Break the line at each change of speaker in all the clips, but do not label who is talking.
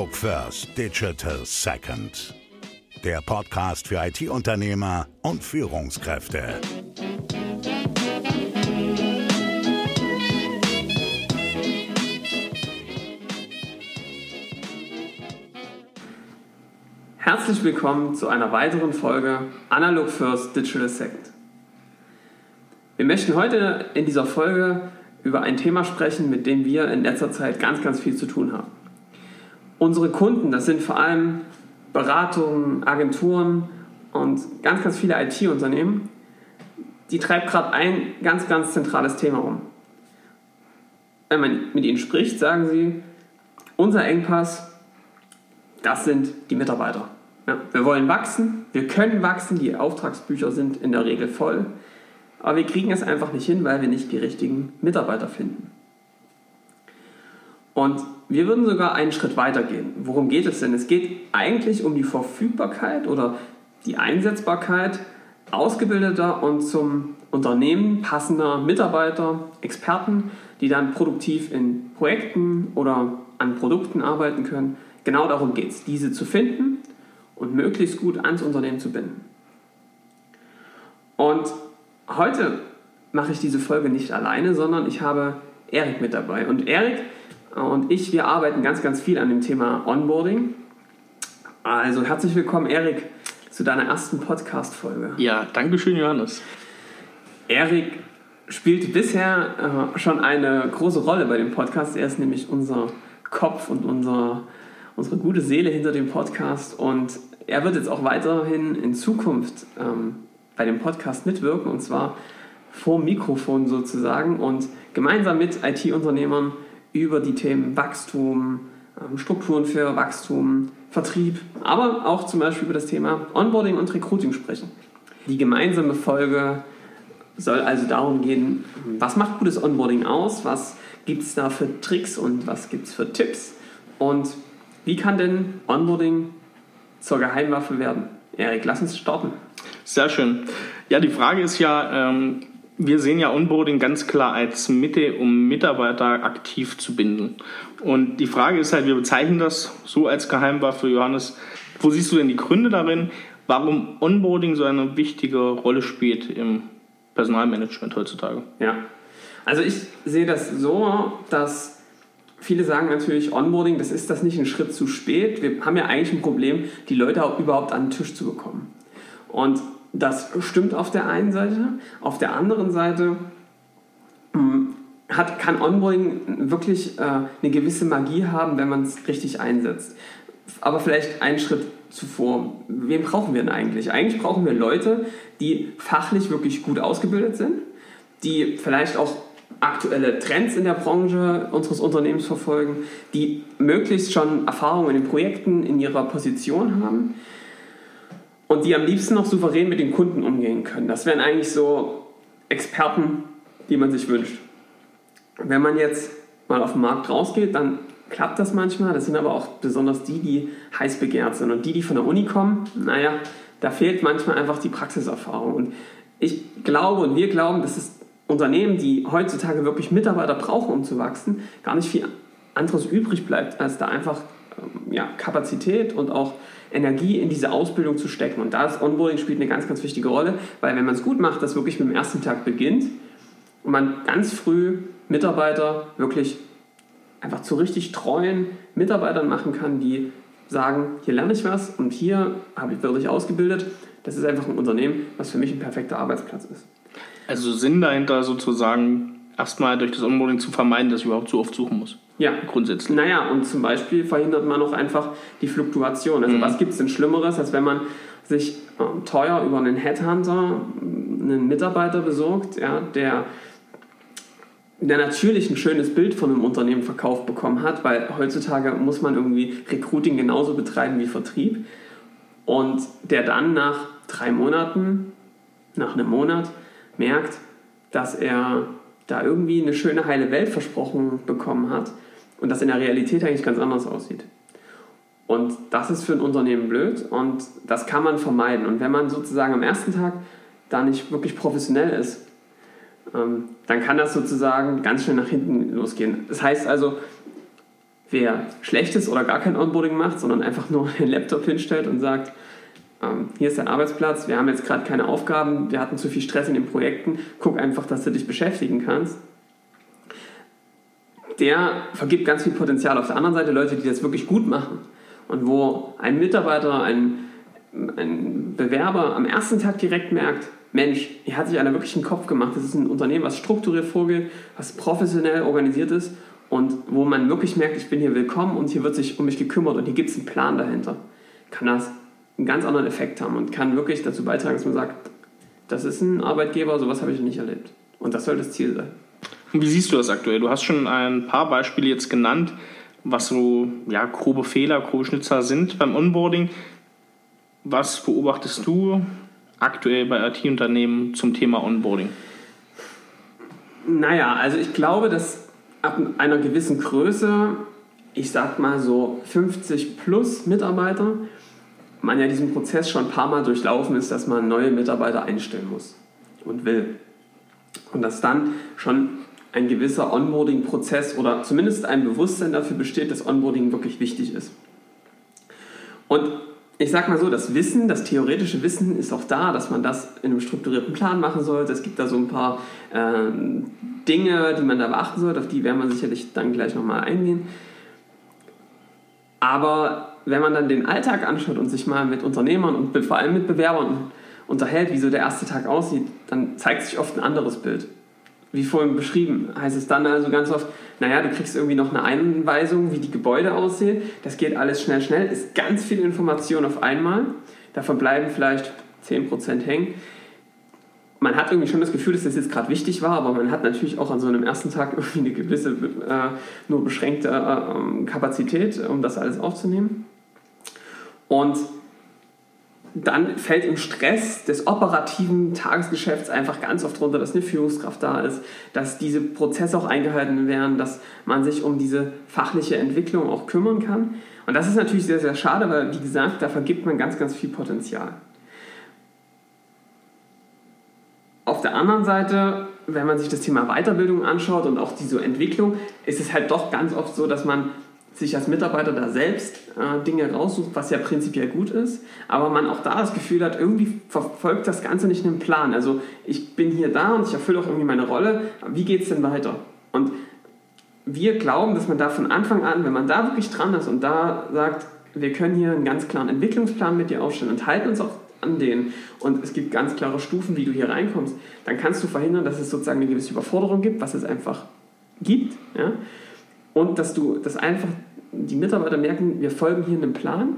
Analog First, Digital Second. Der Podcast für IT-Unternehmer und Führungskräfte.
Herzlich willkommen zu einer weiteren Folge Analog First, Digital Second. Wir möchten heute in dieser Folge über ein Thema sprechen, mit dem wir in letzter Zeit ganz, ganz viel zu tun haben. Unsere Kunden, das sind vor allem Beratungen, Agenturen und ganz, ganz viele IT-Unternehmen, die treibt gerade ein ganz, ganz zentrales Thema um. Wenn man mit ihnen spricht, sagen sie, unser Engpass, das sind die Mitarbeiter. Ja, wir wollen wachsen, wir können wachsen, die Auftragsbücher sind in der Regel voll. Aber wir kriegen es einfach nicht hin, weil wir nicht die richtigen Mitarbeiter finden. Und wir würden sogar einen Schritt weiter gehen. Worum geht es denn? Es geht eigentlich um die Verfügbarkeit oder die Einsetzbarkeit ausgebildeter und zum Unternehmen passender Mitarbeiter, Experten, die dann produktiv in Projekten oder an Produkten arbeiten können. Genau darum geht es, diese zu finden und möglichst gut ans Unternehmen zu binden. Und heute mache ich diese Folge nicht alleine, sondern ich habe Erik mit dabei. Und Erik und ich, wir arbeiten ganz, ganz viel an dem Thema Onboarding. Also herzlich willkommen, Erik, zu deiner ersten Podcast-Folge.
Ja, danke schön, Johannes.
Erik spielt bisher äh, schon eine große Rolle bei dem Podcast. Er ist nämlich unser Kopf und unser, unsere gute Seele hinter dem Podcast. Und er wird jetzt auch weiterhin in Zukunft ähm, bei dem Podcast mitwirken und zwar vor Mikrofon sozusagen und gemeinsam mit IT-Unternehmern über die Themen Wachstum, ähm, Strukturen für Wachstum, Vertrieb, aber auch zum Beispiel über das Thema Onboarding und Recruiting sprechen. Die gemeinsame Folge soll also darum gehen, was macht gutes Onboarding aus, was gibt es da für Tricks und was gibt es für Tipps und wie kann denn Onboarding zur Geheimwaffe werden? Erik, lass uns starten.
Sehr schön. Ja, die Frage ist ja, ähm, wir sehen ja Onboarding ganz klar als Mitte, um Mitarbeiter aktiv zu binden. Und die Frage ist halt, wir bezeichnen das so als Geheimwaffe, Johannes. Wo siehst du denn die Gründe darin, warum Onboarding so eine wichtige Rolle spielt im Personalmanagement heutzutage?
Ja, also ich sehe das so, dass viele sagen natürlich, Onboarding, das ist das nicht ein Schritt zu spät. Wir haben ja eigentlich ein Problem, die Leute auch überhaupt an den Tisch zu bekommen. Und das stimmt auf der einen Seite. Auf der anderen Seite hm, hat, kann Onboarding wirklich äh, eine gewisse Magie haben, wenn man es richtig einsetzt. Aber vielleicht einen Schritt zuvor. Wen brauchen wir denn eigentlich? Eigentlich brauchen wir Leute, die fachlich wirklich gut ausgebildet sind, die vielleicht auch aktuelle Trends in der Branche unseres Unternehmens verfolgen, die möglichst schon Erfahrungen in den Projekten in ihrer Position haben und die am liebsten noch souverän mit den Kunden umgehen können. Das wären eigentlich so Experten, die man sich wünscht. Wenn man jetzt mal auf den Markt rausgeht, dann klappt das manchmal. Das sind aber auch besonders die, die heiß begehrt sind. Und die, die von der Uni kommen, naja, da fehlt manchmal einfach die Praxiserfahrung. Und ich glaube und wir glauben, dass es Unternehmen, die heutzutage wirklich Mitarbeiter brauchen, um zu wachsen, gar nicht viel anderes übrig bleibt, als da einfach ähm, ja, Kapazität und auch Energie in diese Ausbildung zu stecken. Und da ist Onboarding spielt eine ganz, ganz wichtige Rolle, weil wenn man es gut macht, das wirklich mit dem ersten Tag beginnt und man ganz früh Mitarbeiter wirklich einfach zu richtig treuen Mitarbeitern machen kann, die sagen, hier lerne ich was und hier habe ich wirklich ausgebildet. Das ist einfach ein Unternehmen, was für mich ein perfekter Arbeitsplatz ist.
Also Sinn dahinter sozusagen erstmal durch das Onboarding zu vermeiden, dass ich überhaupt so oft suchen muss.
Ja, grundsätzlich. Naja, und zum Beispiel verhindert man auch einfach die Fluktuation. Also mhm. was gibt es denn Schlimmeres, als wenn man sich äh, teuer über einen Headhunter einen Mitarbeiter besorgt, ja, der, der natürlich ein schönes Bild von einem Unternehmen verkauft bekommen hat, weil heutzutage muss man irgendwie Recruiting genauso betreiben wie Vertrieb und der dann nach drei Monaten, nach einem Monat merkt, dass er da irgendwie eine schöne heile Welt versprochen bekommen hat und das in der Realität eigentlich ganz anders aussieht. Und das ist für ein Unternehmen blöd und das kann man vermeiden. Und wenn man sozusagen am ersten Tag da nicht wirklich professionell ist, ähm, dann kann das sozusagen ganz schnell nach hinten losgehen. Das heißt also, wer schlechtes oder gar kein Onboarding macht, sondern einfach nur den Laptop hinstellt und sagt, ähm, hier ist dein Arbeitsplatz, wir haben jetzt gerade keine Aufgaben, wir hatten zu viel Stress in den Projekten, guck einfach, dass du dich beschäftigen kannst. Der vergibt ganz viel Potenzial. Auf der anderen Seite Leute, die das wirklich gut machen und wo ein Mitarbeiter, ein, ein Bewerber am ersten Tag direkt merkt, Mensch, hier hat sich einer wirklich einen Kopf gemacht. Das ist ein Unternehmen, was strukturiert vorgeht, was professionell organisiert ist und wo man wirklich merkt, ich bin hier willkommen und hier wird sich um mich gekümmert und hier gibt es einen Plan dahinter. Kann das einen ganz anderen Effekt haben und kann wirklich dazu beitragen, dass man sagt, das ist ein Arbeitgeber, sowas habe ich noch nicht erlebt. Und das soll das Ziel sein.
Wie siehst du das aktuell? Du hast schon ein paar Beispiele jetzt genannt, was so ja, grobe Fehler, grobe Schnitzer sind beim Onboarding. Was beobachtest du aktuell bei IT-Unternehmen zum Thema Onboarding?
Naja, also ich glaube, dass ab einer gewissen Größe, ich sag mal so 50 plus Mitarbeiter, man ja diesen Prozess schon ein paar Mal durchlaufen ist, dass man neue Mitarbeiter einstellen muss und will. Und dass dann schon ein gewisser Onboarding-Prozess oder zumindest ein Bewusstsein dafür besteht, dass Onboarding wirklich wichtig ist. Und ich sag mal so, das Wissen, das theoretische Wissen ist auch da, dass man das in einem strukturierten Plan machen sollte. Es gibt da so ein paar äh, Dinge, die man da beachten sollte, auf die werden wir sicherlich dann gleich nochmal eingehen. Aber wenn man dann den Alltag anschaut und sich mal mit Unternehmern und vor allem mit Bewerbern unterhält, wie so der erste Tag aussieht, dann zeigt sich oft ein anderes Bild. Wie vorhin beschrieben, heißt es dann also ganz oft, naja, du kriegst irgendwie noch eine Einweisung, wie die Gebäude aussehen. Das geht alles schnell, schnell, ist ganz viel Information auf einmal. Da verbleiben vielleicht 10% hängen man hat irgendwie schon das Gefühl, dass das jetzt gerade wichtig war, aber man hat natürlich auch an so einem ersten Tag irgendwie eine gewisse, äh, nur beschränkte äh, ähm, Kapazität, um das alles aufzunehmen. Und dann fällt im Stress des operativen Tagesgeschäfts einfach ganz oft runter, dass eine Führungskraft da ist, dass diese Prozesse auch eingehalten werden, dass man sich um diese fachliche Entwicklung auch kümmern kann. Und das ist natürlich sehr, sehr schade, weil, wie gesagt, da vergibt man ganz, ganz viel Potenzial. Auf der anderen Seite, wenn man sich das Thema Weiterbildung anschaut und auch diese Entwicklung, ist es halt doch ganz oft so, dass man sich als Mitarbeiter da selbst äh, Dinge raussucht, was ja prinzipiell gut ist, aber man auch da das Gefühl hat, irgendwie verfolgt das Ganze nicht einen Plan. Also ich bin hier da und ich erfülle auch irgendwie meine Rolle, wie geht es denn weiter? Und wir glauben, dass man da von Anfang an, wenn man da wirklich dran ist und da sagt, wir können hier einen ganz klaren Entwicklungsplan mit dir aufstellen und halten uns auch an denen und es gibt ganz klare Stufen, wie du hier reinkommst, dann kannst du verhindern, dass es sozusagen eine gewisse Überforderung gibt, was es einfach gibt. Ja? Und dass du, dass einfach die Mitarbeiter merken, wir folgen hier einem Plan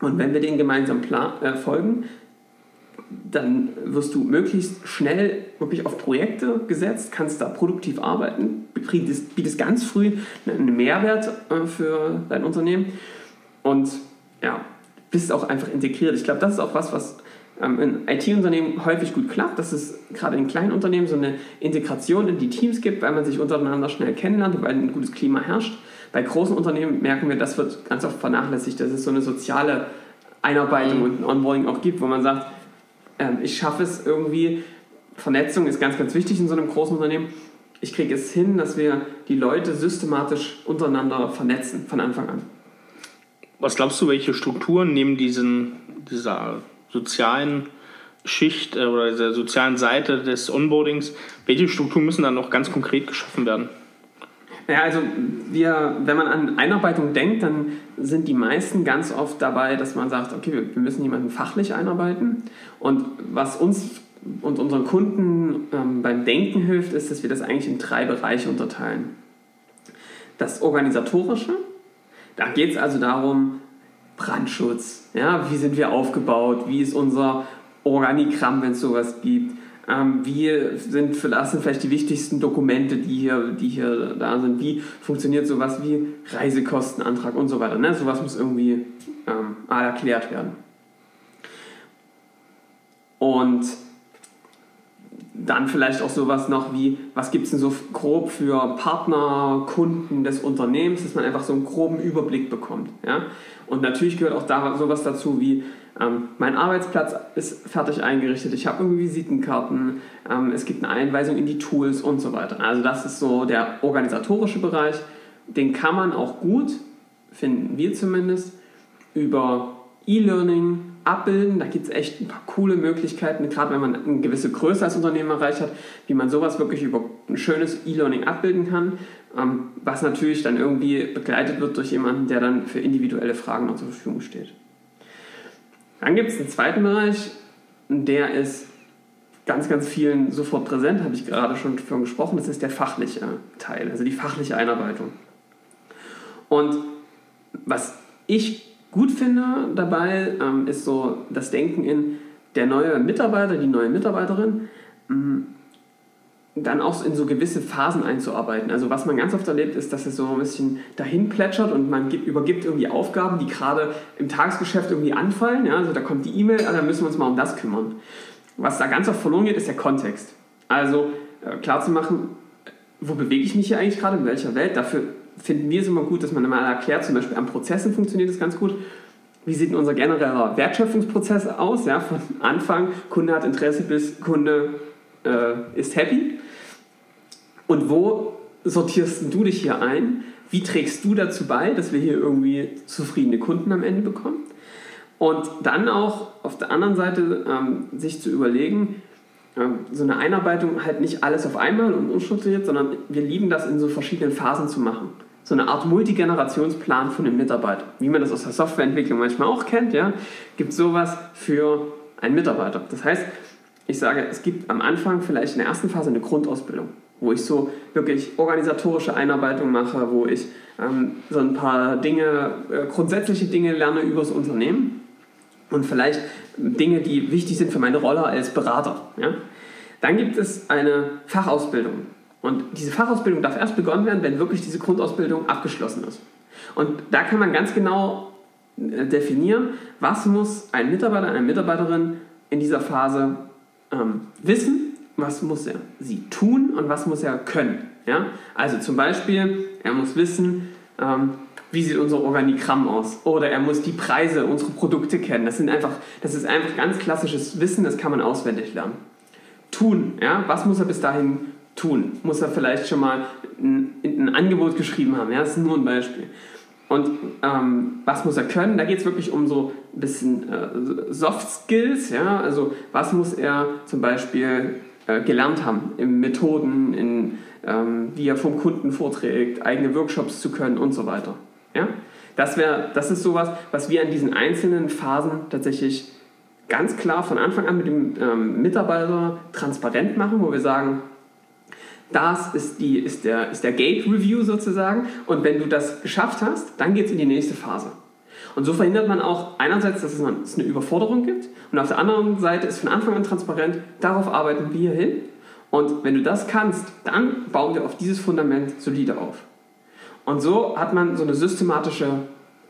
und wenn wir den gemeinsam Plan, äh, folgen, dann wirst du möglichst schnell wirklich auf Projekte gesetzt, kannst da produktiv arbeiten, bietest, bietest ganz früh einen Mehrwert äh, für dein Unternehmen und ja, bist auch einfach integriert. Ich glaube, das ist auch was, was ähm, in IT-Unternehmen häufig gut klappt, dass es gerade in kleinen Unternehmen so eine Integration in die Teams gibt, weil man sich untereinander schnell kennenlernt, weil ein gutes Klima herrscht. Bei großen Unternehmen merken wir, das wird ganz oft vernachlässigt, dass es so eine soziale Einarbeitung mhm. und ein Onboarding auch gibt, wo man sagt, ähm, ich schaffe es irgendwie, Vernetzung ist ganz, ganz wichtig in so einem großen Unternehmen. Ich kriege es hin, dass wir die Leute systematisch untereinander vernetzen von Anfang an.
Was glaubst du, welche Strukturen neben diesen, dieser sozialen Schicht äh, oder dieser sozialen Seite des Onboardings, welche Strukturen müssen dann noch ganz konkret geschaffen werden?
Ja, also wir, wenn man an Einarbeitung denkt, dann sind die meisten ganz oft dabei, dass man sagt, okay, wir müssen jemanden fachlich einarbeiten. Und was uns und unseren Kunden ähm, beim Denken hilft, ist, dass wir das eigentlich in drei Bereiche unterteilen. Das Organisatorische, da geht es also darum, Brandschutz, ja, wie sind wir aufgebaut, wie ist unser Organigramm, wenn es sowas gibt, wie sind, das sind vielleicht die wichtigsten Dokumente, die hier, die hier da sind, wie funktioniert sowas wie Reisekostenantrag und so weiter. Ne? Sowas muss irgendwie ähm, erklärt werden. Und dann vielleicht auch sowas noch wie, was gibt es denn so grob für Partner, Kunden des Unternehmens, dass man einfach so einen groben Überblick bekommt. Ja? Und natürlich gehört auch da sowas dazu wie, ähm, mein Arbeitsplatz ist fertig eingerichtet, ich habe irgendwie Visitenkarten, ähm, es gibt eine Einweisung in die Tools und so weiter. Also das ist so der organisatorische Bereich. den kann man auch gut, finden wir zumindest, über E-Learning abbilden. Da gibt es echt ein paar coole Möglichkeiten, gerade wenn man eine gewisse Größe als Unternehmen erreicht hat, wie man sowas wirklich über ein schönes E-Learning abbilden kann, ähm, was natürlich dann irgendwie begleitet wird durch jemanden, der dann für individuelle Fragen noch zur Verfügung steht. Dann gibt es einen zweiten Bereich, der ist ganz, ganz vielen sofort präsent, habe ich gerade schon von gesprochen, das ist der fachliche Teil, also die fachliche Einarbeitung. Und was ich gut finde dabei, ähm, ist so das Denken in der neue Mitarbeiter, die neue Mitarbeiterin, ähm, dann auch in so gewisse Phasen einzuarbeiten. Also was man ganz oft erlebt, ist, dass es so ein bisschen dahin plätschert und man gibt, übergibt irgendwie Aufgaben, die gerade im Tagesgeschäft irgendwie anfallen. Ja? Also da kommt die E-Mail, ah, da müssen wir uns mal um das kümmern. Was da ganz oft verloren geht, ist der Kontext. Also äh, klar zu machen, wo bewege ich mich hier eigentlich gerade, in welcher Welt. Dafür finden wir es immer gut, dass man mal erklärt, zum Beispiel an Prozessen funktioniert das ganz gut. Wie sieht unser genereller Wertschöpfungsprozess aus? Ja, von Anfang, Kunde hat Interesse bis Kunde äh, ist happy. Und wo sortierst du dich hier ein? Wie trägst du dazu bei, dass wir hier irgendwie zufriedene Kunden am Ende bekommen? Und dann auch auf der anderen Seite ähm, sich zu überlegen, ähm, so eine Einarbeitung halt nicht alles auf einmal und unstrukturiert, sondern wir lieben das in so verschiedenen Phasen zu machen. So eine Art Multigenerationsplan von einem Mitarbeiter. Wie man das aus der Softwareentwicklung manchmal auch kennt, ja, gibt sowas für einen Mitarbeiter. Das heißt, ich sage, es gibt am Anfang vielleicht in der ersten Phase eine Grundausbildung, wo ich so wirklich organisatorische Einarbeitung mache, wo ich ähm, so ein paar Dinge, äh, grundsätzliche Dinge lerne über das Unternehmen und vielleicht Dinge, die wichtig sind für meine Rolle als Berater. Ja? Dann gibt es eine Fachausbildung. Und diese Fachausbildung darf erst begonnen werden, wenn wirklich diese Grundausbildung abgeschlossen ist. Und da kann man ganz genau äh, definieren, was muss ein Mitarbeiter, eine Mitarbeiterin in dieser Phase ähm, wissen, was muss er sie tun und was muss er können. Ja? Also zum Beispiel, er muss wissen, ähm, wie sieht unser Organigramm aus? Oder er muss die Preise unserer Produkte kennen. Das, sind einfach, das ist einfach ganz klassisches Wissen, das kann man auswendig lernen. Tun, ja? was muss er bis dahin tun? Muss er vielleicht schon mal ein, ein Angebot geschrieben haben? Ja? Das ist nur ein Beispiel. Und ähm, was muss er können? Da geht es wirklich um so ein bisschen äh, Soft Skills. Ja? Also was muss er zum Beispiel äh, gelernt haben in Methoden, in ähm, wie er vom Kunden vorträgt, eigene Workshops zu können und so weiter. Ja? Das, wär, das ist sowas, was wir an diesen einzelnen Phasen tatsächlich ganz klar von Anfang an mit dem ähm, Mitarbeiter transparent machen, wo wir sagen, das ist, die, ist, der, ist der Gate Review sozusagen und wenn du das geschafft hast, dann geht es in die nächste Phase. Und so verhindert man auch einerseits, dass es eine Überforderung gibt und auf der anderen Seite ist von Anfang an transparent, darauf arbeiten wir hin und wenn du das kannst, dann bauen wir auf dieses Fundament solide auf. Und so hat man so eine systematische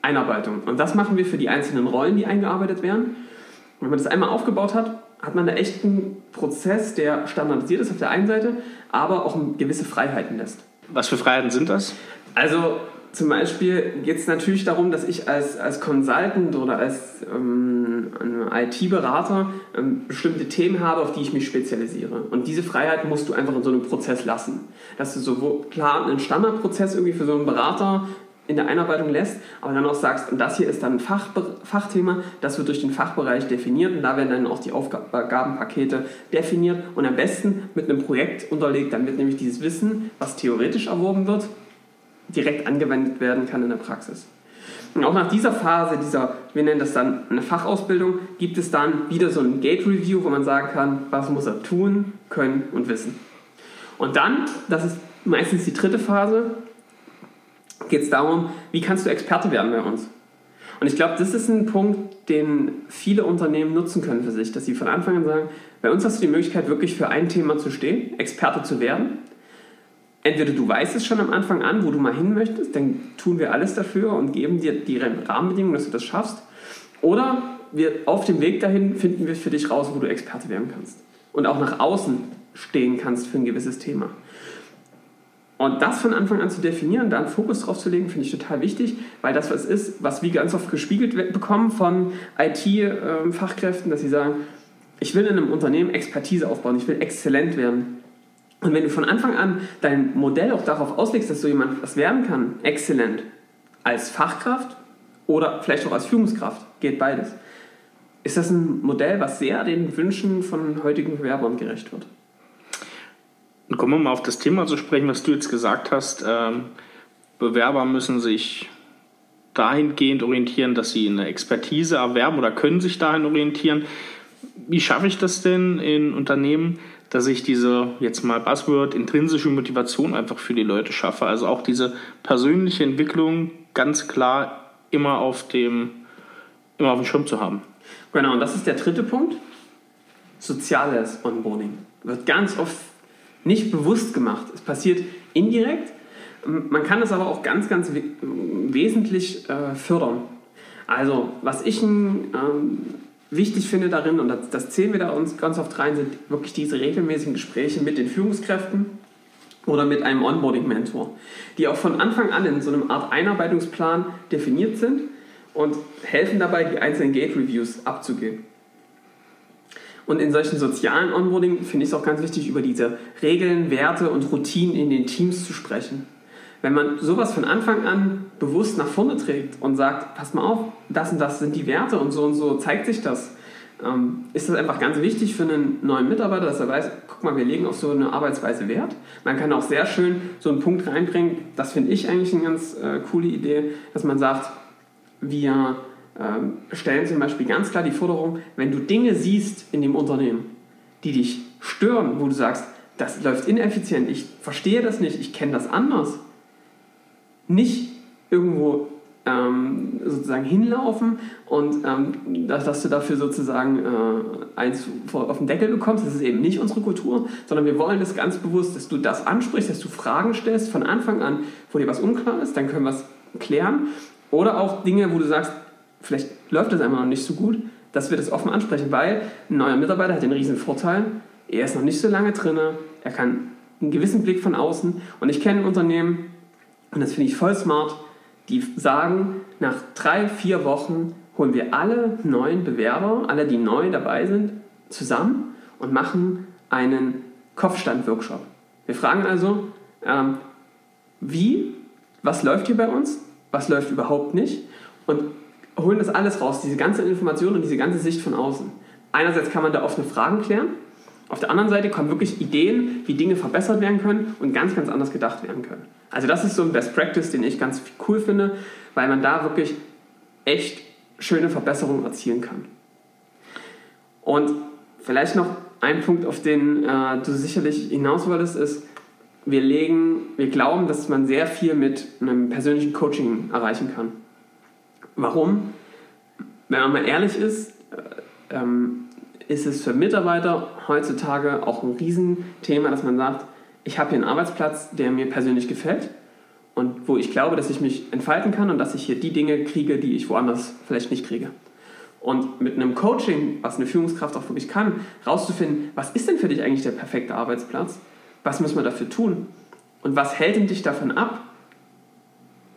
Einarbeitung. Und das machen wir für die einzelnen Rollen, die eingearbeitet werden. Und wenn man das einmal aufgebaut hat, hat man einen Prozess, der standardisiert ist auf der einen Seite, aber auch gewisse Freiheiten lässt.
Was für Freiheiten sind das?
Also zum Beispiel geht es natürlich darum, dass ich als, als Consultant oder als ähm, IT-Berater ähm, bestimmte Themen habe, auf die ich mich spezialisiere. Und diese Freiheit musst du einfach in so einem Prozess lassen. Dass du so klar einen Standardprozess irgendwie für so einen Berater in der Einarbeitung lässt, aber dann auch sagst, und das hier ist dann ein Fach, Fachthema, das wird durch den Fachbereich definiert und da werden dann auch die Aufgabenpakete definiert und am besten mit einem Projekt unterlegt, damit nämlich dieses Wissen, was theoretisch erworben wird, direkt angewendet werden kann in der Praxis. Und auch nach dieser Phase, dieser, wir nennen das dann eine Fachausbildung, gibt es dann wieder so ein Gate Review, wo man sagen kann, was muss er tun, können und wissen. Und dann, das ist meistens die dritte Phase, geht es darum, wie kannst du Experte werden bei uns? Und ich glaube, das ist ein Punkt, den viele Unternehmen nutzen können für sich, dass sie von Anfang an sagen, bei uns hast du die Möglichkeit, wirklich für ein Thema zu stehen, Experte zu werden entweder du weißt es schon am Anfang an, wo du mal hin möchtest, dann tun wir alles dafür und geben dir die Rahmenbedingungen, dass du das schaffst. Oder wir auf dem Weg dahin finden wir für dich raus, wo du Experte werden kannst. Und auch nach außen stehen kannst für ein gewisses Thema. Und das von Anfang an zu definieren, da einen Fokus drauf zu legen, finde ich total wichtig, weil das was ist, was wir ganz oft gespiegelt bekommen von IT-Fachkräften, dass sie sagen, ich will in einem Unternehmen Expertise aufbauen, ich will exzellent werden. Und wenn du von Anfang an dein Modell auch darauf auslegst, dass so jemand was werden kann, exzellent, als Fachkraft oder vielleicht auch als Führungskraft, geht beides, ist das ein Modell, was sehr den Wünschen von heutigen Bewerbern gerecht wird.
Und kommen wir mal auf das Thema zu sprechen, was du jetzt gesagt hast. Ähm, Bewerber müssen sich dahingehend orientieren, dass sie eine Expertise erwerben oder können sich dahin orientieren. Wie schaffe ich das denn in Unternehmen, dass ich diese, jetzt mal Buzzword, intrinsische Motivation einfach für die Leute schaffe? Also auch diese persönliche Entwicklung ganz klar immer auf dem, immer auf dem Schirm zu haben.
Genau, und das ist der dritte Punkt. Soziales Onboarding. Wird ganz oft nicht bewusst gemacht. Es passiert indirekt, man kann es aber auch ganz, ganz wesentlich äh, fördern. Also, was ich ähm, wichtig finde darin, und das, das zählen wir da uns ganz oft rein, sind wirklich diese regelmäßigen Gespräche mit den Führungskräften oder mit einem Onboarding-Mentor, die auch von Anfang an in so einem Art Einarbeitungsplan definiert sind und helfen dabei, die einzelnen Gate-Reviews abzugeben. Und in solchen sozialen Onboarding finde ich es auch ganz wichtig, über diese Regeln, Werte und Routinen in den Teams zu sprechen. Wenn man sowas von Anfang an bewusst nach vorne trägt und sagt, pass mal auf, das und das sind die Werte und so und so zeigt sich das, ähm, ist das einfach ganz wichtig für einen neuen Mitarbeiter, dass er weiß, guck mal, wir legen auf so eine Arbeitsweise Wert. Man kann auch sehr schön so einen Punkt reinbringen, das finde ich eigentlich eine ganz äh, coole Idee, dass man sagt, wir ähm, stellen zum Beispiel ganz klar die Forderung, wenn du Dinge siehst in dem Unternehmen, die dich stören, wo du sagst, das läuft ineffizient, ich verstehe das nicht, ich kenne das anders, nicht irgendwo ähm, sozusagen hinlaufen und ähm, dass, dass, du dafür sozusagen äh, eins auf den Deckel bekommst. Das ist eben nicht unsere Kultur, sondern wir wollen das ganz bewusst, dass du das ansprichst, dass du Fragen stellst von Anfang an, wo dir was unklar ist, dann können wir es klären. Oder auch Dinge, wo du sagst, vielleicht läuft das einfach noch nicht so gut, dass wir das offen ansprechen, weil ein neuer Mitarbeiter hat den riesen Vorteil, er ist noch nicht so lange drin, er kann einen gewissen Blick von außen und ich kenne ein Unternehmen, und das finde ich voll smart. Die sagen, nach drei, vier Wochen holen wir alle neuen Bewerber, alle, die neu dabei sind, zusammen und machen einen Kopfstand-Workshop. Wir fragen also, ähm, wie, was läuft hier bei uns, was läuft überhaupt nicht und holen das alles raus, diese ganze Information und diese ganze Sicht von außen. Einerseits kann man da offene Fragen klären, auf der anderen Seite kommen wirklich Ideen, wie Dinge verbessert werden können und ganz, ganz anders gedacht werden können. Also das ist so ein Best Practice, den ich ganz cool finde, weil man da wirklich echt schöne Verbesserungen erzielen kann. Und vielleicht noch ein Punkt, auf den äh, du sicherlich hinaus wolltest, ist, wir legen, wir glauben, dass man sehr viel mit einem persönlichen Coaching erreichen kann. Warum? Wenn man mal ehrlich ist, äh, ähm, ist es für Mitarbeiter heutzutage auch ein Riesenthema, dass man sagt, ich habe hier einen Arbeitsplatz, der mir persönlich gefällt und wo ich glaube, dass ich mich entfalten kann und dass ich hier die Dinge kriege, die ich woanders vielleicht nicht kriege. Und mit einem Coaching, was eine Führungskraft auch wirklich kann, rauszufinden, was ist denn für dich eigentlich der perfekte Arbeitsplatz? Was müssen wir dafür tun? Und was hält denn dich davon ab,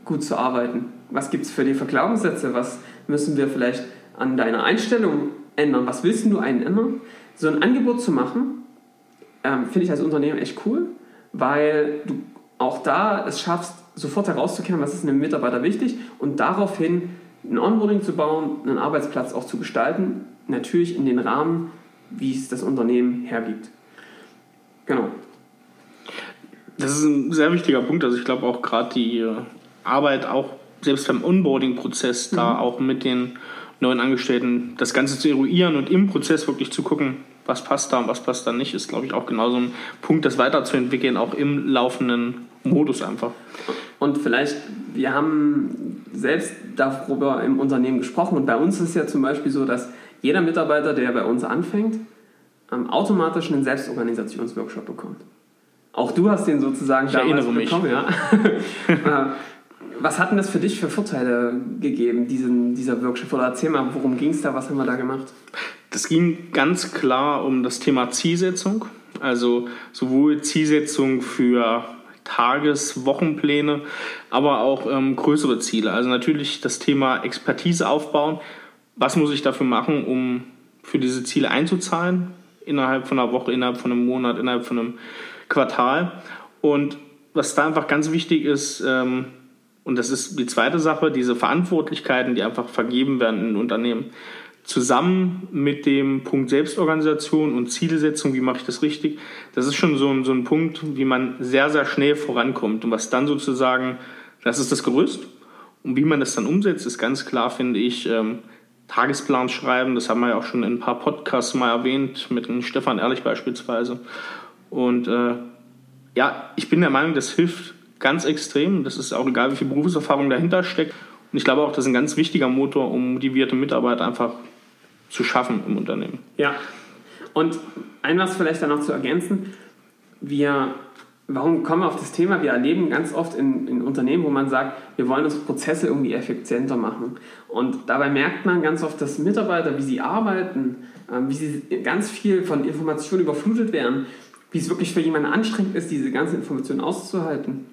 gut zu arbeiten? Was gibt es für dich für Glaubenssätze? Was müssen wir vielleicht an deiner Einstellung ändern? Was willst du einen ändern? So ein Angebot zu machen, ähm, finde ich als Unternehmen echt cool, weil du auch da es schaffst, sofort herauszukehren, was ist einem Mitarbeiter wichtig und daraufhin ein Onboarding zu bauen, einen Arbeitsplatz auch zu gestalten, natürlich in den Rahmen, wie es das Unternehmen hergibt. Genau.
Das ist ein sehr wichtiger Punkt. Also ich glaube auch gerade die Arbeit, auch selbst beim Onboarding-Prozess, mhm. da auch mit den neuen Angestellten das Ganze zu eruieren und im Prozess wirklich zu gucken, was passt da und was passt da nicht, ist, glaube ich, auch genauso ein Punkt, das weiterzuentwickeln, auch im laufenden Modus einfach.
Und vielleicht, wir haben selbst darüber im Unternehmen gesprochen und bei uns ist es ja zum Beispiel so, dass jeder Mitarbeiter, der bei uns anfängt, ähm, automatisch einen Selbstorganisationsworkshop bekommt. Auch du hast den sozusagen
ich damals bekommen, mich. ja.
Was hat denn das für dich für Vorteile gegeben, diesen, dieser Workshop? Oder erzähl mal, worum ging es da, was haben wir da gemacht?
Das ging ganz klar um das Thema Zielsetzung. Also sowohl Zielsetzung für Tages-, Wochenpläne, aber auch ähm, größere Ziele. Also natürlich das Thema Expertise aufbauen. Was muss ich dafür machen, um für diese Ziele einzuzahlen? Innerhalb von einer Woche, innerhalb von einem Monat, innerhalb von einem Quartal. Und was da einfach ganz wichtig ist, ähm, und das ist die zweite Sache, diese Verantwortlichkeiten, die einfach vergeben werden in Unternehmen, zusammen mit dem Punkt Selbstorganisation und Zielsetzung, wie mache ich das richtig, das ist schon so ein, so ein Punkt, wie man sehr, sehr schnell vorankommt. Und was dann sozusagen, das ist das Gerüst. Und wie man das dann umsetzt, ist ganz klar, finde ich, ähm, Tagesplan schreiben. Das haben wir ja auch schon in ein paar Podcasts mal erwähnt, mit dem Stefan Ehrlich beispielsweise. Und äh, ja, ich bin der Meinung, das hilft ganz extrem. Das ist auch egal, wie viel Berufserfahrung dahinter steckt. Und ich glaube auch, das ist ein ganz wichtiger Motor, um motivierte Mitarbeiter einfach zu schaffen im Unternehmen.
Ja. Und ein was vielleicht dann noch zu ergänzen. Wir, warum kommen wir auf das Thema? Wir erleben ganz oft in, in Unternehmen, wo man sagt, wir wollen unsere Prozesse irgendwie effizienter machen. Und dabei merkt man ganz oft, dass Mitarbeiter, wie sie arbeiten, ähm, wie sie ganz viel von Informationen überflutet werden, wie es wirklich für jemanden anstrengend ist, diese ganzen Informationen auszuhalten.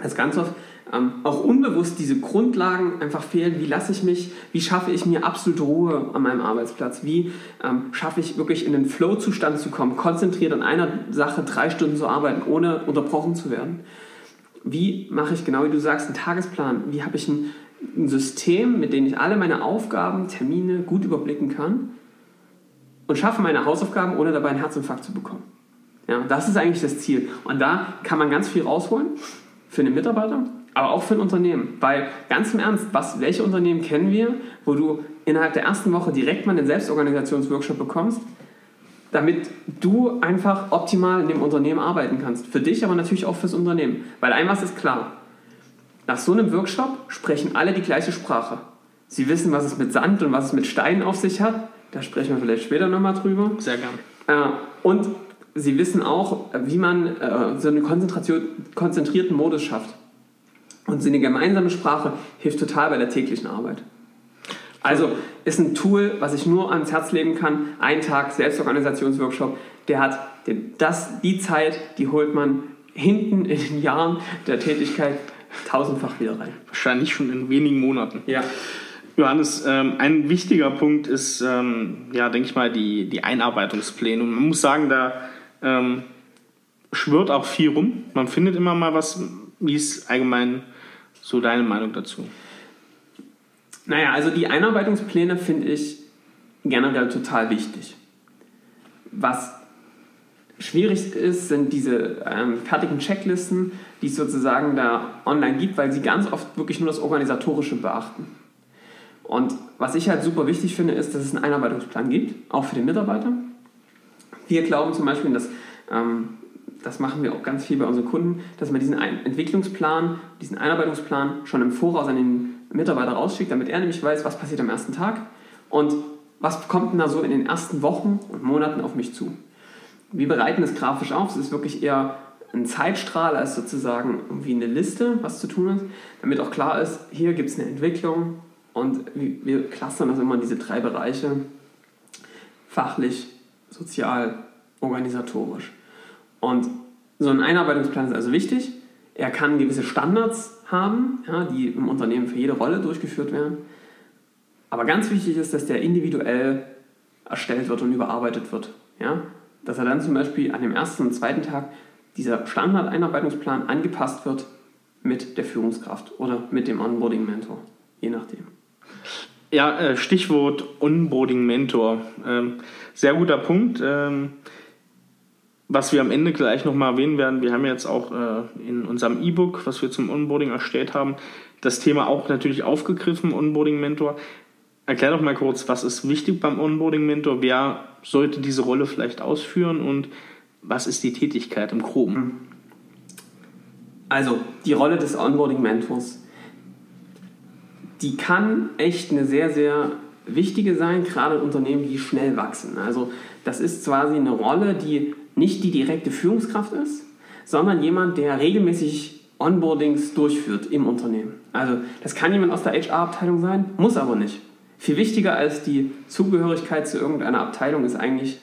Also ganz oft ähm, auch unbewusst diese Grundlagen einfach fehlen. Wie lasse ich mich, wie schaffe ich mir absolute Ruhe an meinem Arbeitsplatz? Wie ähm, schaffe ich wirklich in den Flow-Zustand zu kommen, konzentriert an einer Sache drei Stunden zu arbeiten, ohne unterbrochen zu werden? Wie mache ich genau wie du sagst einen Tagesplan? Wie habe ich ein, ein System, mit dem ich alle meine Aufgaben, Termine gut überblicken kann und schaffe meine Hausaufgaben, ohne dabei einen Herzinfarkt zu bekommen? Ja, das ist eigentlich das Ziel. Und da kann man ganz viel rausholen für den Mitarbeiter, aber auch für ein Unternehmen. Weil ganz im Ernst, was, welche Unternehmen kennen wir, wo du innerhalb der ersten Woche direkt mal einen Selbstorganisationsworkshop bekommst, damit du einfach optimal in dem Unternehmen arbeiten kannst. Für dich, aber natürlich auch fürs Unternehmen. Weil ein was ist klar. Nach so einem Workshop sprechen alle die gleiche Sprache. Sie wissen, was es mit Sand und was es mit Steinen auf sich hat. Da sprechen wir vielleicht später nochmal drüber.
Sehr gern.
Äh, und sie wissen auch, wie man äh, so einen konzentrierten Modus schafft. Und so eine gemeinsame Sprache hilft total bei der täglichen Arbeit. Also ist ein Tool, was ich nur ans Herz legen kann. Ein Tag Selbstorganisationsworkshop, der hat das, die Zeit, die holt man hinten in den Jahren der Tätigkeit tausendfach wieder rein.
Wahrscheinlich schon in wenigen Monaten.
Ja.
Johannes, ähm, ein wichtiger Punkt ist, ähm, ja, denke ich mal, die, die Einarbeitungspläne. Und man muss sagen, da ähm, schwirrt auch viel rum. Man findet immer mal was, wie es allgemein so deine Meinung dazu?
Naja, also die Einarbeitungspläne finde ich generell total wichtig. Was schwierig ist, sind diese ähm, fertigen Checklisten, die es sozusagen da online gibt, weil sie ganz oft wirklich nur das Organisatorische beachten. Und was ich halt super wichtig finde, ist, dass es einen Einarbeitungsplan gibt, auch für den Mitarbeiter. Wir glauben zum Beispiel, dass ähm, das machen wir auch ganz viel bei unseren Kunden, dass man diesen Entwicklungsplan, diesen Einarbeitungsplan schon im Voraus an den Mitarbeiter rausschickt, damit er nämlich weiß, was passiert am ersten Tag und was kommt denn da so in den ersten Wochen und Monaten auf mich zu. Wir bereiten das grafisch auf, es ist wirklich eher ein Zeitstrahl als sozusagen irgendwie eine Liste, was zu tun ist, damit auch klar ist, hier gibt es eine Entwicklung und wir clustern das immer in diese drei Bereiche, fachlich, sozial, organisatorisch. Und so ein Einarbeitungsplan ist also wichtig. Er kann gewisse Standards haben, ja, die im Unternehmen für jede Rolle durchgeführt werden. Aber ganz wichtig ist, dass der individuell erstellt wird und überarbeitet wird. Ja? Dass er dann zum Beispiel an dem ersten und zweiten Tag dieser Standard-Einarbeitungsplan angepasst wird mit der Führungskraft oder mit dem Onboarding-Mentor, je nachdem.
Ja, äh, Stichwort Onboarding-Mentor. Ähm, sehr guter Punkt. Ähm, was wir am Ende gleich nochmal erwähnen werden, wir haben jetzt auch äh, in unserem E-Book, was wir zum Onboarding erstellt haben, das Thema auch natürlich aufgegriffen, Onboarding-Mentor. Erklär doch mal kurz, was ist wichtig beim Onboarding-Mentor? Wer sollte diese Rolle vielleicht ausführen und was ist die Tätigkeit im Groben? Hm.
Also, die Rolle des Onboarding-Mentors, die kann echt eine sehr, sehr wichtige sein, gerade in Unternehmen, die schnell wachsen. Also, das ist quasi eine Rolle, die nicht die direkte Führungskraft ist, sondern jemand, der regelmäßig Onboardings durchführt im Unternehmen. Also das kann jemand aus der HR-Abteilung sein, muss aber nicht. Viel wichtiger als die Zugehörigkeit zu irgendeiner Abteilung ist eigentlich,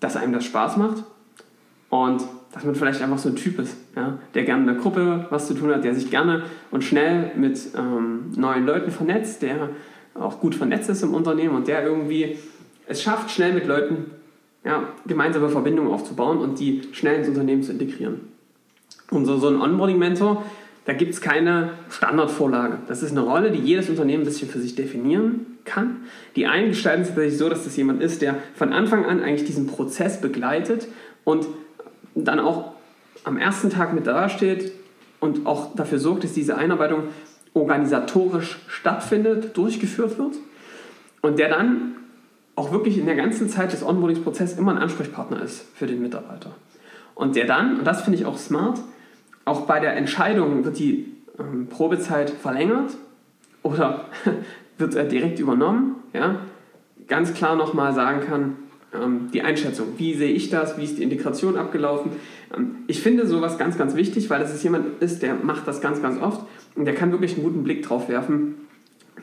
dass einem das Spaß macht und dass man vielleicht einfach so ein Typ ist, ja, der gerne in der Gruppe was zu tun hat, der sich gerne und schnell mit ähm, neuen Leuten vernetzt, der auch gut vernetzt ist im Unternehmen und der irgendwie es schafft, schnell mit Leuten ja, gemeinsame Verbindungen aufzubauen und die schnell ins Unternehmen zu integrieren. Und so, so ein Onboarding-Mentor, da gibt es keine Standardvorlage. Das ist eine Rolle, die jedes Unternehmen ein bisschen für sich definieren kann. Die einen gestalten sich so, dass das jemand ist, der von Anfang an eigentlich diesen Prozess begleitet und dann auch am ersten Tag mit dasteht und auch dafür sorgt, dass diese Einarbeitung organisatorisch stattfindet, durchgeführt wird und der dann auch wirklich in der ganzen Zeit des Onboarding-Prozesses immer ein Ansprechpartner ist für den Mitarbeiter. Und der dann, und das finde ich auch smart, auch bei der Entscheidung, wird die ähm, Probezeit verlängert oder wird er direkt übernommen, ja, ganz klar nochmal sagen kann, die Einschätzung, wie sehe ich das, wie ist die Integration abgelaufen. Ähm, ich finde sowas ganz, ganz wichtig, weil es jemand ist, der macht das ganz, ganz oft und der kann wirklich einen guten Blick drauf werfen,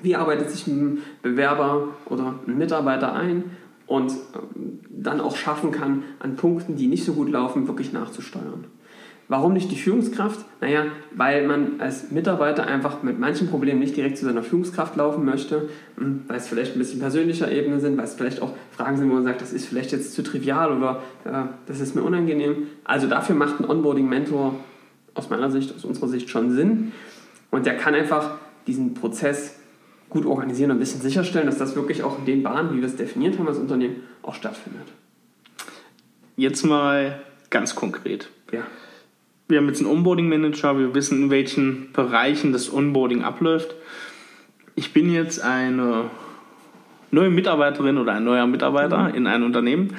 wie arbeitet sich ein Bewerber oder ein Mitarbeiter ein und ähm, dann auch schaffen kann, an Punkten, die nicht so gut laufen, wirklich nachzusteuern. Warum nicht die Führungskraft? Naja, weil man als Mitarbeiter einfach mit manchen Problemen nicht direkt zu seiner Führungskraft laufen möchte, hm, weil es vielleicht ein bisschen persönlicher Ebene sind, weil es vielleicht auch Fragen sind, wo man sagt, das ist vielleicht jetzt zu trivial oder äh, das ist mir unangenehm. Also dafür macht ein Onboarding-Mentor aus meiner Sicht, aus unserer Sicht schon Sinn. Und der kann einfach diesen Prozess gut organisieren und ein bisschen sicherstellen, dass das wirklich auch in den Bahnen, wie wir es definiert haben als Unternehmen, auch stattfindet.
Jetzt mal ganz konkret.
Ja
wir haben jetzt einen Onboarding-Manager, wir wissen, in welchen Bereichen das Onboarding abläuft. Ich bin jetzt eine neue Mitarbeiterin oder ein neuer Mitarbeiter mhm. in einem Unternehmen.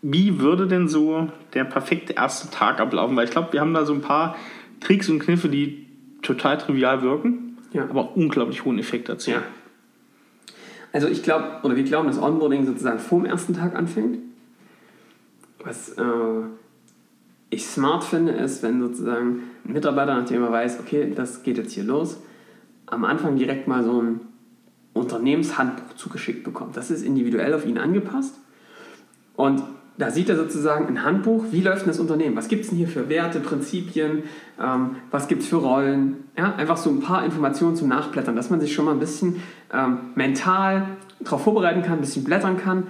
Wie würde denn so der perfekte erste Tag ablaufen? Weil ich glaube, wir haben da so ein paar Tricks und Kniffe, die total trivial wirken, ja. aber unglaublich hohen Effekt erzielen. Ja.
Also ich glaube, oder wir glauben, dass Onboarding sozusagen vor dem ersten Tag anfängt. Was äh, ich smart finde, ist, wenn sozusagen ein Mitarbeiter, nachdem er weiß, okay, das geht jetzt hier los, am Anfang direkt mal so ein Unternehmenshandbuch zugeschickt bekommt. Das ist individuell auf ihn angepasst. Und da sieht er sozusagen ein Handbuch, wie läuft denn das Unternehmen? Was gibt es denn hier für Werte, Prinzipien? Ähm, was gibt es für Rollen? Ja, einfach so ein paar Informationen zum Nachblättern, dass man sich schon mal ein bisschen ähm, mental darauf vorbereiten kann, ein bisschen blättern kann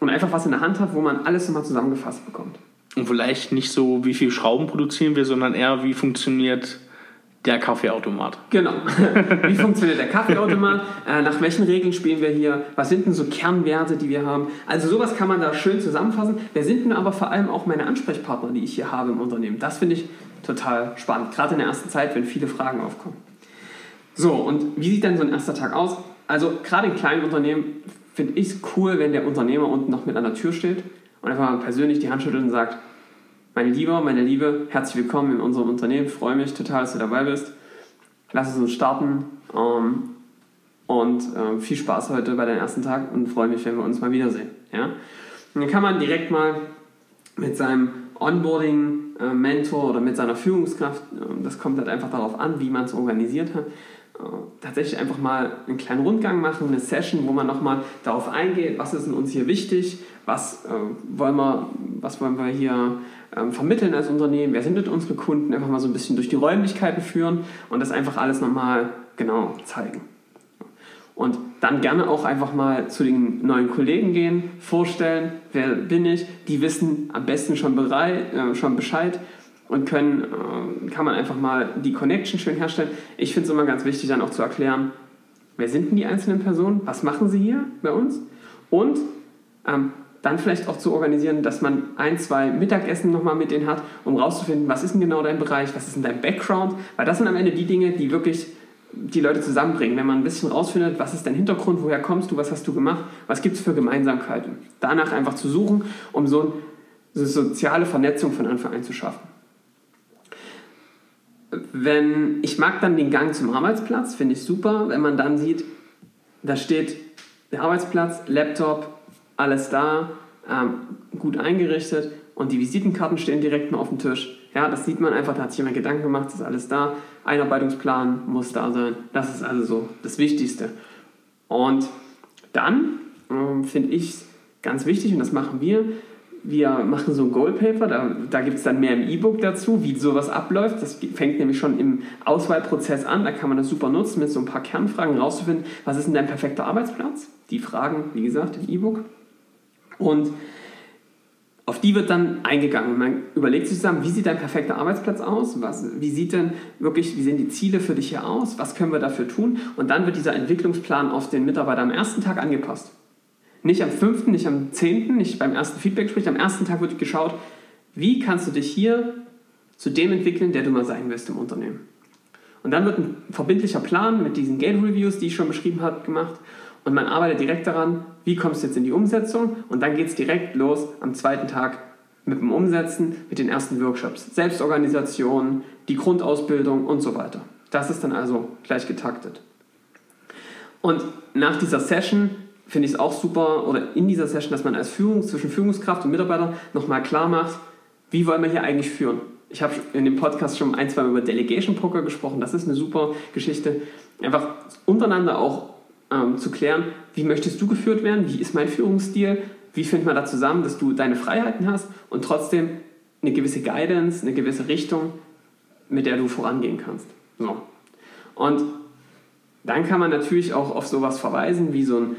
und einfach was in der Hand hat, wo man alles nochmal zusammengefasst bekommt.
Und vielleicht nicht so, wie viel Schrauben produzieren wir, sondern eher, wie funktioniert der Kaffeeautomat.
Genau. Wie funktioniert der Kaffeeautomat? Äh, nach welchen Regeln spielen wir hier? Was sind denn so Kernwerte, die wir haben? Also sowas kann man da schön zusammenfassen. Wer sind denn aber vor allem auch meine Ansprechpartner, die ich hier habe im Unternehmen? Das finde ich total spannend, gerade in der ersten Zeit, wenn viele Fragen aufkommen. So, und wie sieht dann so ein erster Tag aus? Also gerade in kleinen Unternehmen finde ich es cool, wenn der Unternehmer unten noch mit an der Tür steht und einfach mal persönlich die Hand schüttelt und sagt, mein Lieber, meine Liebe, herzlich willkommen in unserem Unternehmen. Freue mich total, dass du dabei bist. Lass uns starten. Ähm, und äh, viel Spaß heute bei deinem ersten Tag und freue mich, wenn wir uns mal wiedersehen. Ja? Und dann kann man direkt mal mit seinem Onboarding-Mentor äh, oder mit seiner Führungskraft, äh, das kommt halt einfach darauf an, wie man es organisiert hat, tatsächlich einfach mal einen kleinen Rundgang machen, eine Session, wo man nochmal darauf eingeht, was ist denn uns hier wichtig, was, äh, wollen, wir, was wollen wir hier ähm, vermitteln als Unternehmen, wer sind unsere Kunden, einfach mal so ein bisschen durch die Räumlichkeiten führen und das einfach alles nochmal genau zeigen. Und dann gerne auch einfach mal zu den neuen Kollegen gehen, vorstellen, wer bin ich, die wissen am besten schon, bereit, äh, schon Bescheid und können, äh, kann man einfach mal die Connection schön herstellen. Ich finde es immer ganz wichtig, dann auch zu erklären, wer sind denn die einzelnen Personen, was machen sie hier bei uns und ähm, dann vielleicht auch zu organisieren, dass man ein, zwei Mittagessen nochmal mit denen hat, um rauszufinden, was ist denn genau dein Bereich, was ist denn dein Background, weil das sind am Ende die Dinge, die wirklich die Leute zusammenbringen. Wenn man ein bisschen rausfindet, was ist dein Hintergrund, woher kommst du, was hast du gemacht, was gibt es für Gemeinsamkeiten. Danach einfach zu suchen, um so eine soziale Vernetzung von Anfang an zu schaffen. Wenn, ich mag dann den Gang zum Arbeitsplatz, finde ich super, wenn man dann sieht, da steht der Arbeitsplatz, Laptop, alles da, ähm, gut eingerichtet und die Visitenkarten stehen direkt mal auf dem Tisch. Ja, das sieht man einfach, da hat sich jemand Gedanken gemacht, das ist alles da. Einarbeitungsplan muss da sein. Das ist also so das Wichtigste. Und dann ähm, finde ich ganz wichtig, und das machen wir, wir machen so ein Goalpaper, da, da gibt es dann mehr im E-Book dazu, wie sowas abläuft. Das fängt nämlich schon im Auswahlprozess an, da kann man das super nutzen, mit so ein paar Kernfragen rauszufinden, was ist denn dein perfekter Arbeitsplatz? Die Fragen, wie gesagt, im E-Book. Und auf die wird dann eingegangen. Man überlegt sich zusammen, wie sieht dein perfekter Arbeitsplatz aus? Was, wie sieht denn wirklich, wie sehen die Ziele für dich hier aus? Was können wir dafür tun? Und dann wird dieser Entwicklungsplan auf den Mitarbeiter am ersten Tag angepasst. Nicht am fünften, nicht am zehnten, nicht beim ersten Feedback-Gespräch. Am ersten Tag wird geschaut, wie kannst du dich hier zu dem entwickeln, der du mal sein wirst im Unternehmen. Und dann wird ein verbindlicher Plan mit diesen Gate-Reviews, die ich schon beschrieben habe, gemacht und man arbeitet direkt daran, wie kommst du jetzt in die Umsetzung und dann geht es direkt los am zweiten Tag mit dem Umsetzen, mit den ersten Workshops. Selbstorganisation, die Grundausbildung und so weiter. Das ist dann also gleich getaktet. Und nach dieser Session finde ich es auch super, oder in dieser Session, dass man als Führung zwischen Führungskraft und Mitarbeiter nochmal klar macht, wie wollen wir hier eigentlich führen. Ich habe in dem Podcast schon ein, zwei Mal über Delegation Poker gesprochen. Das ist eine super Geschichte. Einfach untereinander auch ähm, zu klären, wie möchtest du geführt werden, wie ist mein Führungsstil, wie findet man da zusammen, dass du deine Freiheiten hast und trotzdem eine gewisse Guidance, eine gewisse Richtung, mit der du vorangehen kannst. So. Und dann kann man natürlich auch auf sowas verweisen, wie so ein,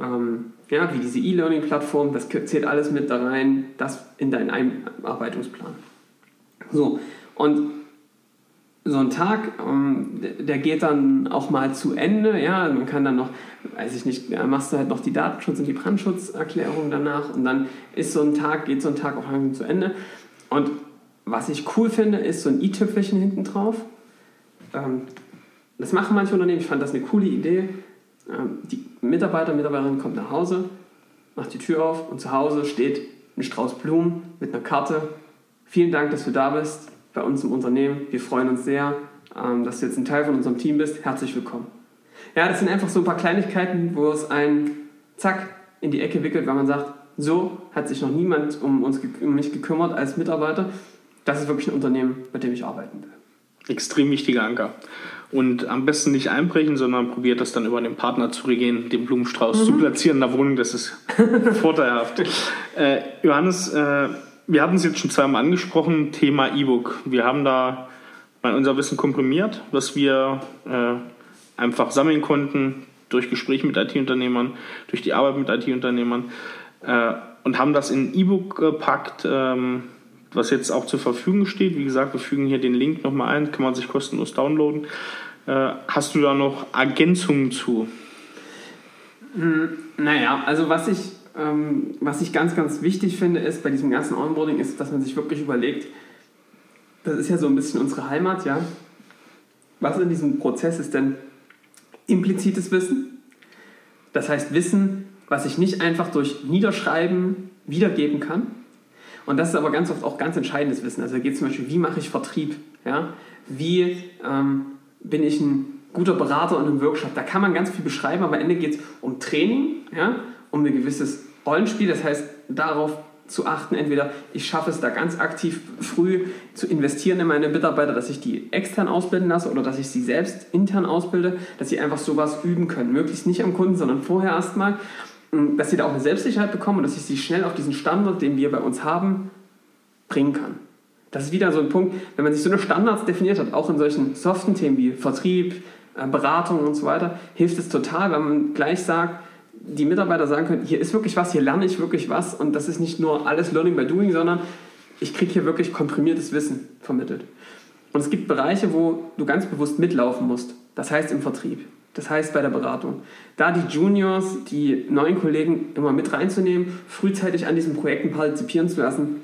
ähm, ja, wie diese E-Learning-Plattform, das zählt alles mit da rein, das in deinen Einarbeitungsplan. So, und so ein Tag, ähm, der geht dann auch mal zu Ende. Ja, man kann dann noch, weiß ich nicht, machst du halt noch die Datenschutz- und die Brandschutzerklärung danach und dann ist so ein Tag, geht so ein Tag auch zu Ende. Und was ich cool finde, ist so ein i-Tüpfelchen hinten drauf. Ähm, das machen manche Unternehmen, ich fand das eine coole Idee. Ähm, die Mitarbeiter, Mitarbeiterin kommt nach Hause, macht die Tür auf und zu Hause steht ein Strauß Blumen mit einer Karte. Vielen Dank, dass du da bist bei uns im Unternehmen. Wir freuen uns sehr, ähm, dass du jetzt ein Teil von unserem Team bist. Herzlich willkommen. Ja, das sind einfach so ein paar Kleinigkeiten, wo es einen zack in die Ecke wickelt, weil man sagt, so hat sich noch niemand um, uns, um mich gekümmert als Mitarbeiter. Das ist wirklich ein Unternehmen, mit dem ich arbeiten will.
Extrem wichtiger Anker. Und am besten nicht einbrechen, sondern probiert das dann über den Partner zu regieren, den Blumenstrauß mhm. zu platzieren in der Wohnung. Das ist vorteilhaft. Äh, Johannes, äh, wir hatten es jetzt schon zweimal angesprochen, Thema E-Book. Wir haben da mal unser Wissen komprimiert, was wir äh, einfach sammeln konnten durch Gespräche mit IT-Unternehmern, durch die Arbeit mit IT-Unternehmern äh, und haben das in E-Book gepackt, ähm, was jetzt auch zur Verfügung steht. Wie gesagt, wir fügen hier den Link nochmal ein, kann man sich kostenlos downloaden. Äh, hast du da noch Ergänzungen zu?
Hm, naja, also was ich ähm, was ich ganz, ganz wichtig finde, ist bei diesem ganzen Onboarding, ist, dass man sich wirklich überlegt, das ist ja so ein bisschen unsere Heimat, ja. Was in diesem Prozess ist denn implizites Wissen? Das heißt Wissen, was ich nicht einfach durch Niederschreiben wiedergeben kann. Und das ist aber ganz oft auch ganz entscheidendes Wissen. Also da geht es zum Beispiel, wie mache ich Vertrieb? Ja? Wie ähm, bin ich ein guter Berater in einem Workshop? Da kann man ganz viel beschreiben, aber am Ende geht es um Training, ja? um ein gewisses Rollenspiel, das heißt darauf zu achten, entweder ich schaffe es da ganz aktiv früh zu investieren in meine Mitarbeiter, dass ich die extern ausbilden lasse oder dass ich sie selbst intern ausbilde, dass sie einfach sowas üben können. Möglichst nicht am Kunden, sondern vorher erstmal, dass sie da auch eine Selbstsicherheit bekommen und dass ich sie schnell auf diesen Standard, den wir bei uns haben, bringen kann. Das ist wieder so ein Punkt, wenn man sich so eine Standards definiert hat, auch in solchen soften Themen wie Vertrieb, äh, Beratung und so weiter, hilft es total, wenn man gleich sagt, die Mitarbeiter sagen können, hier ist wirklich was, hier lerne ich wirklich was und das ist nicht nur alles Learning by Doing, sondern ich kriege hier wirklich komprimiertes Wissen vermittelt. Und es gibt Bereiche, wo du ganz bewusst mitlaufen musst. Das heißt im Vertrieb, das heißt bei der Beratung. Da die Juniors, die neuen Kollegen immer mit reinzunehmen, frühzeitig an diesen Projekten partizipieren zu lassen,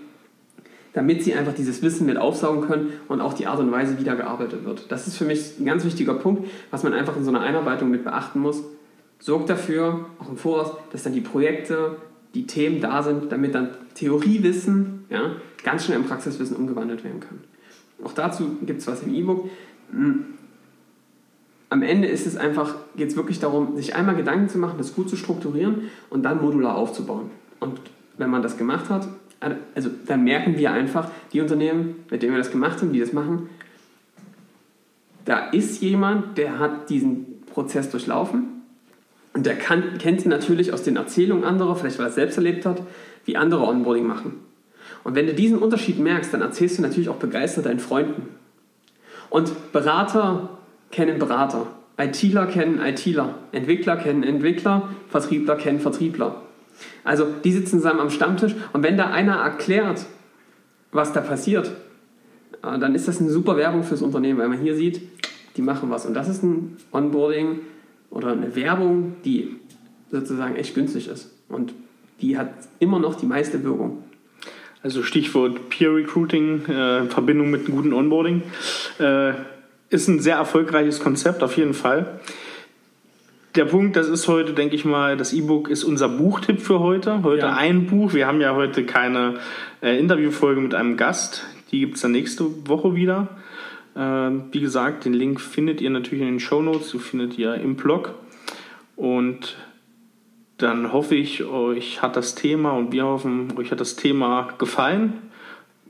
damit sie einfach dieses Wissen mit aufsaugen können und auch die Art und Weise, wie da gearbeitet wird. Das ist für mich ein ganz wichtiger Punkt, was man einfach in so einer Einarbeitung mit beachten muss sorgt dafür, auch im Voraus, dass dann die Projekte, die Themen da sind, damit dann Theoriewissen ja, ganz schnell in Praxiswissen umgewandelt werden kann. Auch dazu gibt es was im E-Book. Am Ende ist es einfach, geht es wirklich darum, sich einmal Gedanken zu machen, das gut zu strukturieren und dann modular aufzubauen. Und wenn man das gemacht hat, also dann merken wir einfach, die Unternehmen, mit denen wir das gemacht haben, die das machen, da ist jemand, der hat diesen Prozess durchlaufen, und er kann, kennt natürlich aus den Erzählungen anderer, vielleicht weil er es selbst erlebt hat, wie andere Onboarding machen. Und wenn du diesen Unterschied merkst, dann erzählst du natürlich auch begeistert deinen Freunden. Und Berater kennen Berater, ITler kennen ITler, Entwickler kennen Entwickler, Vertriebler kennen Vertriebler. Also die sitzen zusammen am Stammtisch und wenn da einer erklärt, was da passiert, äh, dann ist das eine super Werbung fürs Unternehmen, weil man hier sieht, die machen was. Und das ist ein Onboarding oder eine Werbung, die sozusagen echt günstig ist. Und die hat immer noch die meiste Wirkung.
Also Stichwort Peer Recruiting, äh, Verbindung mit einem guten Onboarding. Äh, ist ein sehr erfolgreiches Konzept, auf jeden Fall. Der Punkt, das ist heute, denke ich mal, das E-Book ist unser Buchtipp für heute. Heute ja. ein Buch. Wir haben ja heute keine äh, Interviewfolge mit einem Gast. Die gibt es dann nächste Woche wieder. Äh, wie gesagt, den Link findet ihr natürlich in den Show Notes. Den findet ihr im Blog. Und dann hoffe ich, euch hat das Thema und wir hoffen, euch hat das Thema gefallen.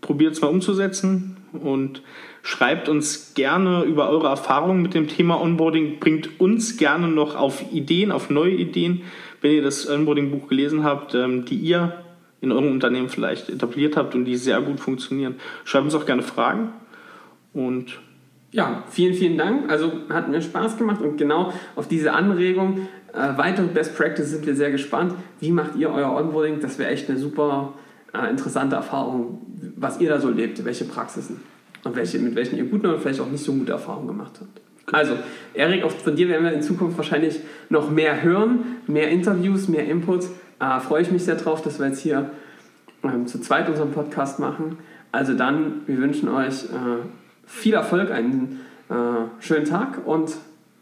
Probiert es mal umzusetzen und Schreibt uns gerne über eure Erfahrungen mit dem Thema Onboarding. Bringt uns gerne noch auf Ideen, auf neue Ideen, wenn ihr das Onboarding-Buch gelesen habt, ähm, die ihr in eurem Unternehmen vielleicht etabliert habt und die sehr gut funktionieren. Schreibt uns auch gerne Fragen. Und
ja, vielen, vielen Dank. Also hat mir Spaß gemacht und genau auf diese Anregung, äh, weitere Best Practice sind wir sehr gespannt. Wie macht ihr euer Onboarding? Das wäre echt eine super äh, interessante Erfahrung, was ihr da so lebt, welche Praxisen und welche, mit welchen ihr gute oder vielleicht auch nicht so gute Erfahrungen gemacht habt. Also, Erik, von dir werden wir in Zukunft wahrscheinlich noch mehr hören, mehr Interviews, mehr Inputs. Äh, freue ich mich sehr drauf, dass wir jetzt hier ähm, zu zweit unseren Podcast machen. Also dann, wir wünschen euch äh, viel Erfolg, einen äh, schönen Tag und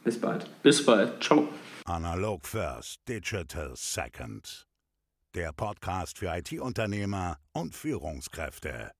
bis bald.
Bis bald. Ciao.
Analog First, Digital Second. Der Podcast für IT-Unternehmer und Führungskräfte.